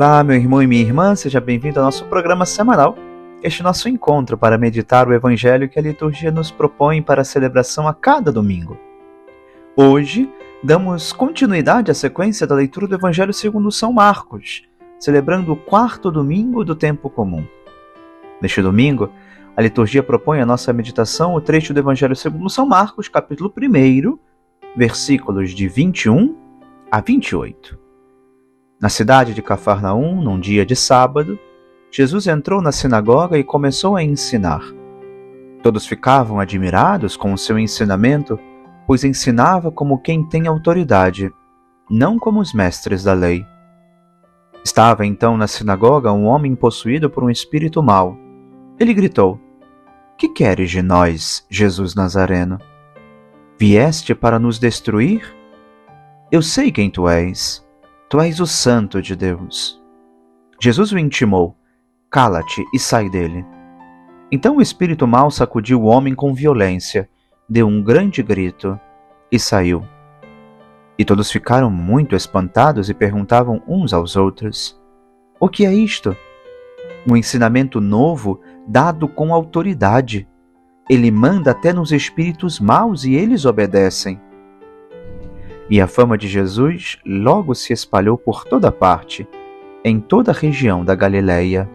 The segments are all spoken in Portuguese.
Olá, meu irmão e minha irmã, seja bem-vindo ao nosso programa semanal. Este nosso encontro para meditar o Evangelho que a liturgia nos propõe para a celebração a cada domingo. Hoje, damos continuidade à sequência da leitura do Evangelho segundo São Marcos, celebrando o quarto domingo do tempo comum. Neste domingo, a liturgia propõe a nossa meditação o trecho do Evangelho segundo São Marcos, capítulo 1, versículos de 21 a 28. Na cidade de Cafarnaum, num dia de sábado, Jesus entrou na sinagoga e começou a ensinar. Todos ficavam admirados com o seu ensinamento, pois ensinava como quem tem autoridade, não como os mestres da lei. Estava então na sinagoga um homem possuído por um espírito mau. Ele gritou: Que queres de nós, Jesus Nazareno? Vieste para nos destruir? Eu sei quem tu és Tu és o Santo de Deus. Jesus o intimou: Cala-te e sai dele. Então o espírito mau sacudiu o homem com violência, deu um grande grito e saiu. E todos ficaram muito espantados e perguntavam uns aos outros: O que é isto? Um ensinamento novo dado com autoridade. Ele manda até nos espíritos maus e eles obedecem. E a fama de Jesus logo se espalhou por toda parte, em toda a região da Galileia.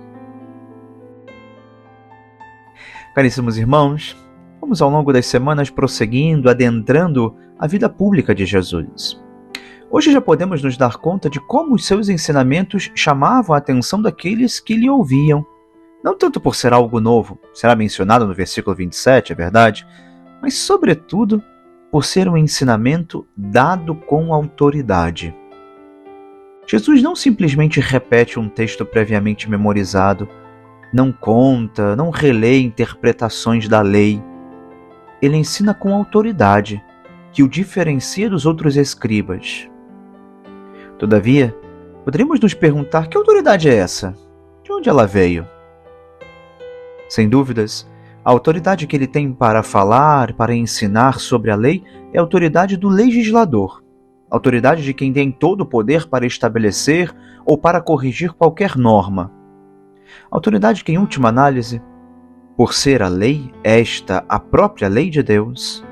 Caríssimos irmãos, vamos ao longo das semanas prosseguindo, adentrando a vida pública de Jesus. Hoje já podemos nos dar conta de como os seus ensinamentos chamavam a atenção daqueles que lhe ouviam. Não tanto por ser algo novo, será mencionado no versículo 27, é verdade, mas, sobretudo, por ser um ensinamento dado com autoridade. Jesus não simplesmente repete um texto previamente memorizado, não conta, não relê interpretações da lei. Ele ensina com autoridade, que o diferencia dos outros escribas. Todavia, poderíamos nos perguntar que autoridade é essa? De onde ela veio? Sem dúvidas, a autoridade que ele tem para falar, para ensinar sobre a lei, é a autoridade do legislador, autoridade de quem tem todo o poder para estabelecer ou para corrigir qualquer norma. Autoridade que, em última análise, por ser a lei, esta a própria lei de Deus,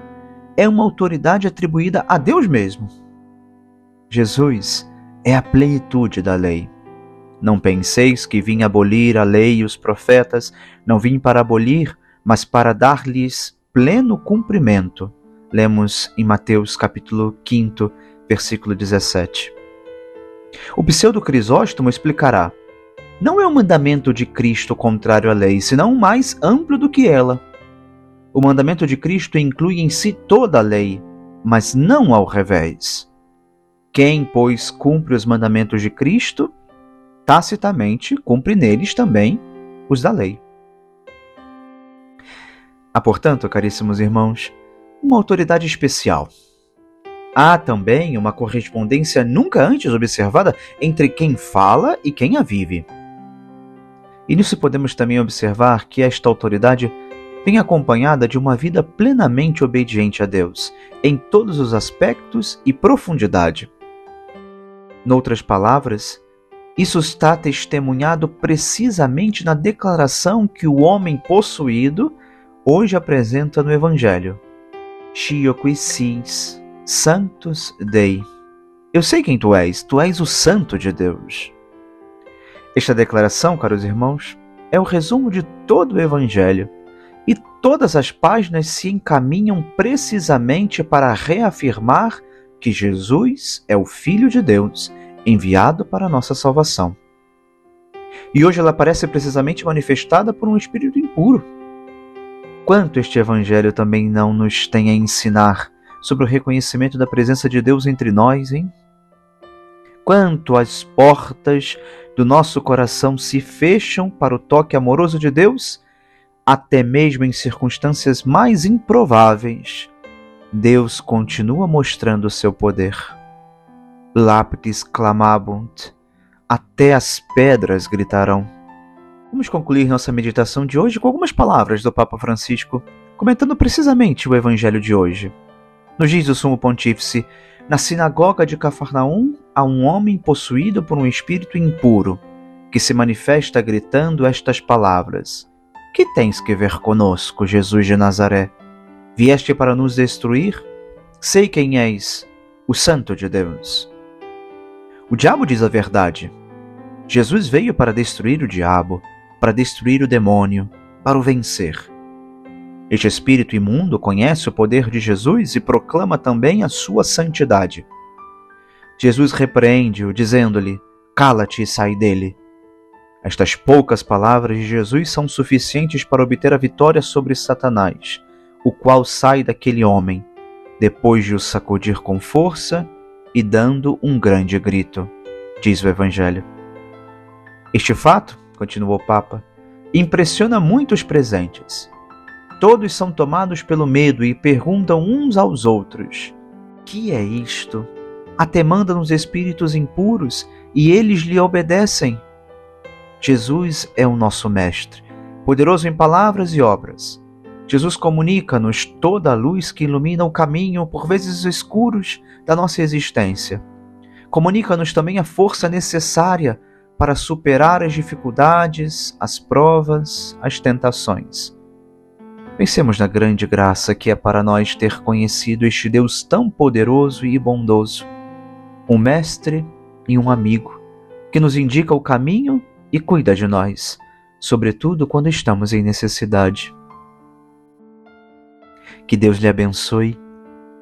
é uma autoridade atribuída a Deus mesmo. Jesus é a plenitude da lei. Não penseis que vim abolir a lei e os profetas, não vim para abolir, mas para dar-lhes pleno cumprimento. Lemos em Mateus capítulo 5, versículo 17. O pseudo Crisóstomo explicará: Não é o mandamento de Cristo contrário à lei, senão mais amplo do que ela. O mandamento de Cristo inclui em si toda a lei, mas não ao revés. Quem, pois, cumpre os mandamentos de Cristo, tacitamente cumpre neles também os da lei. Há, portanto, caríssimos irmãos, uma autoridade especial. Há também uma correspondência nunca antes observada entre quem fala e quem a vive. E nisso podemos também observar que esta autoridade vem acompanhada de uma vida plenamente obediente a Deus, em todos os aspectos e profundidade. Noutras palavras, isso está testemunhado precisamente na declaração que o homem possuído hoje apresenta no Evangelho. Shio qui sis, Santos Dei. Eu sei quem tu és, tu és o Santo de Deus. Esta declaração, caros irmãos, é o resumo de todo o Evangelho e todas as páginas se encaminham precisamente para reafirmar que Jesus é o Filho de Deus, enviado para a nossa salvação. E hoje ela parece precisamente manifestada por um espírito impuro Quanto este Evangelho também não nos tem a ensinar sobre o reconhecimento da presença de Deus entre nós, hein? Quanto as portas do nosso coração se fecham para o toque amoroso de Deus, até mesmo em circunstâncias mais improváveis, Deus continua mostrando o seu poder. Lapis clamabunt, até as pedras gritarão. Vamos concluir nossa meditação de hoje com algumas palavras do Papa Francisco, comentando precisamente o Evangelho de hoje. Nos diz o Sumo Pontífice: Na sinagoga de Cafarnaum, a um homem possuído por um espírito impuro, que se manifesta gritando estas palavras: Que tens que ver conosco, Jesus de Nazaré? Vieste para nos destruir? Sei quem és, o Santo de Deus. O diabo diz a verdade. Jesus veio para destruir o diabo, para destruir o demônio, para o vencer. Este espírito imundo conhece o poder de Jesus e proclama também a sua santidade. Jesus repreende-o, dizendo-lhe: Cala-te e sai dele. Estas poucas palavras de Jesus são suficientes para obter a vitória sobre Satanás, o qual sai daquele homem, depois de o sacudir com força e dando um grande grito, diz o Evangelho. Este fato, continuou o Papa, impressiona muito os presentes. Todos são tomados pelo medo e perguntam uns aos outros: Que é isto? Até manda nos espíritos impuros e eles lhe obedecem. Jesus é o nosso Mestre, poderoso em palavras e obras. Jesus comunica-nos toda a luz que ilumina o caminho, por vezes escuros, da nossa existência. Comunica-nos também a força necessária para superar as dificuldades, as provas, as tentações. Pensemos na grande graça que é para nós ter conhecido este Deus tão poderoso e bondoso, um mestre e um amigo, que nos indica o caminho e cuida de nós, sobretudo quando estamos em necessidade. Que Deus lhe abençoe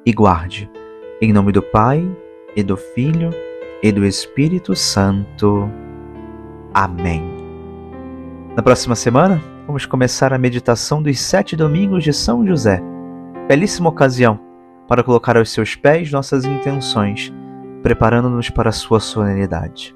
e guarde. Em nome do Pai, e do Filho, e do Espírito Santo. Amém. Na próxima semana, vamos começar a meditação dos sete domingos de São José. Belíssima ocasião para colocar aos seus pés nossas intenções, preparando-nos para a sua solenidade.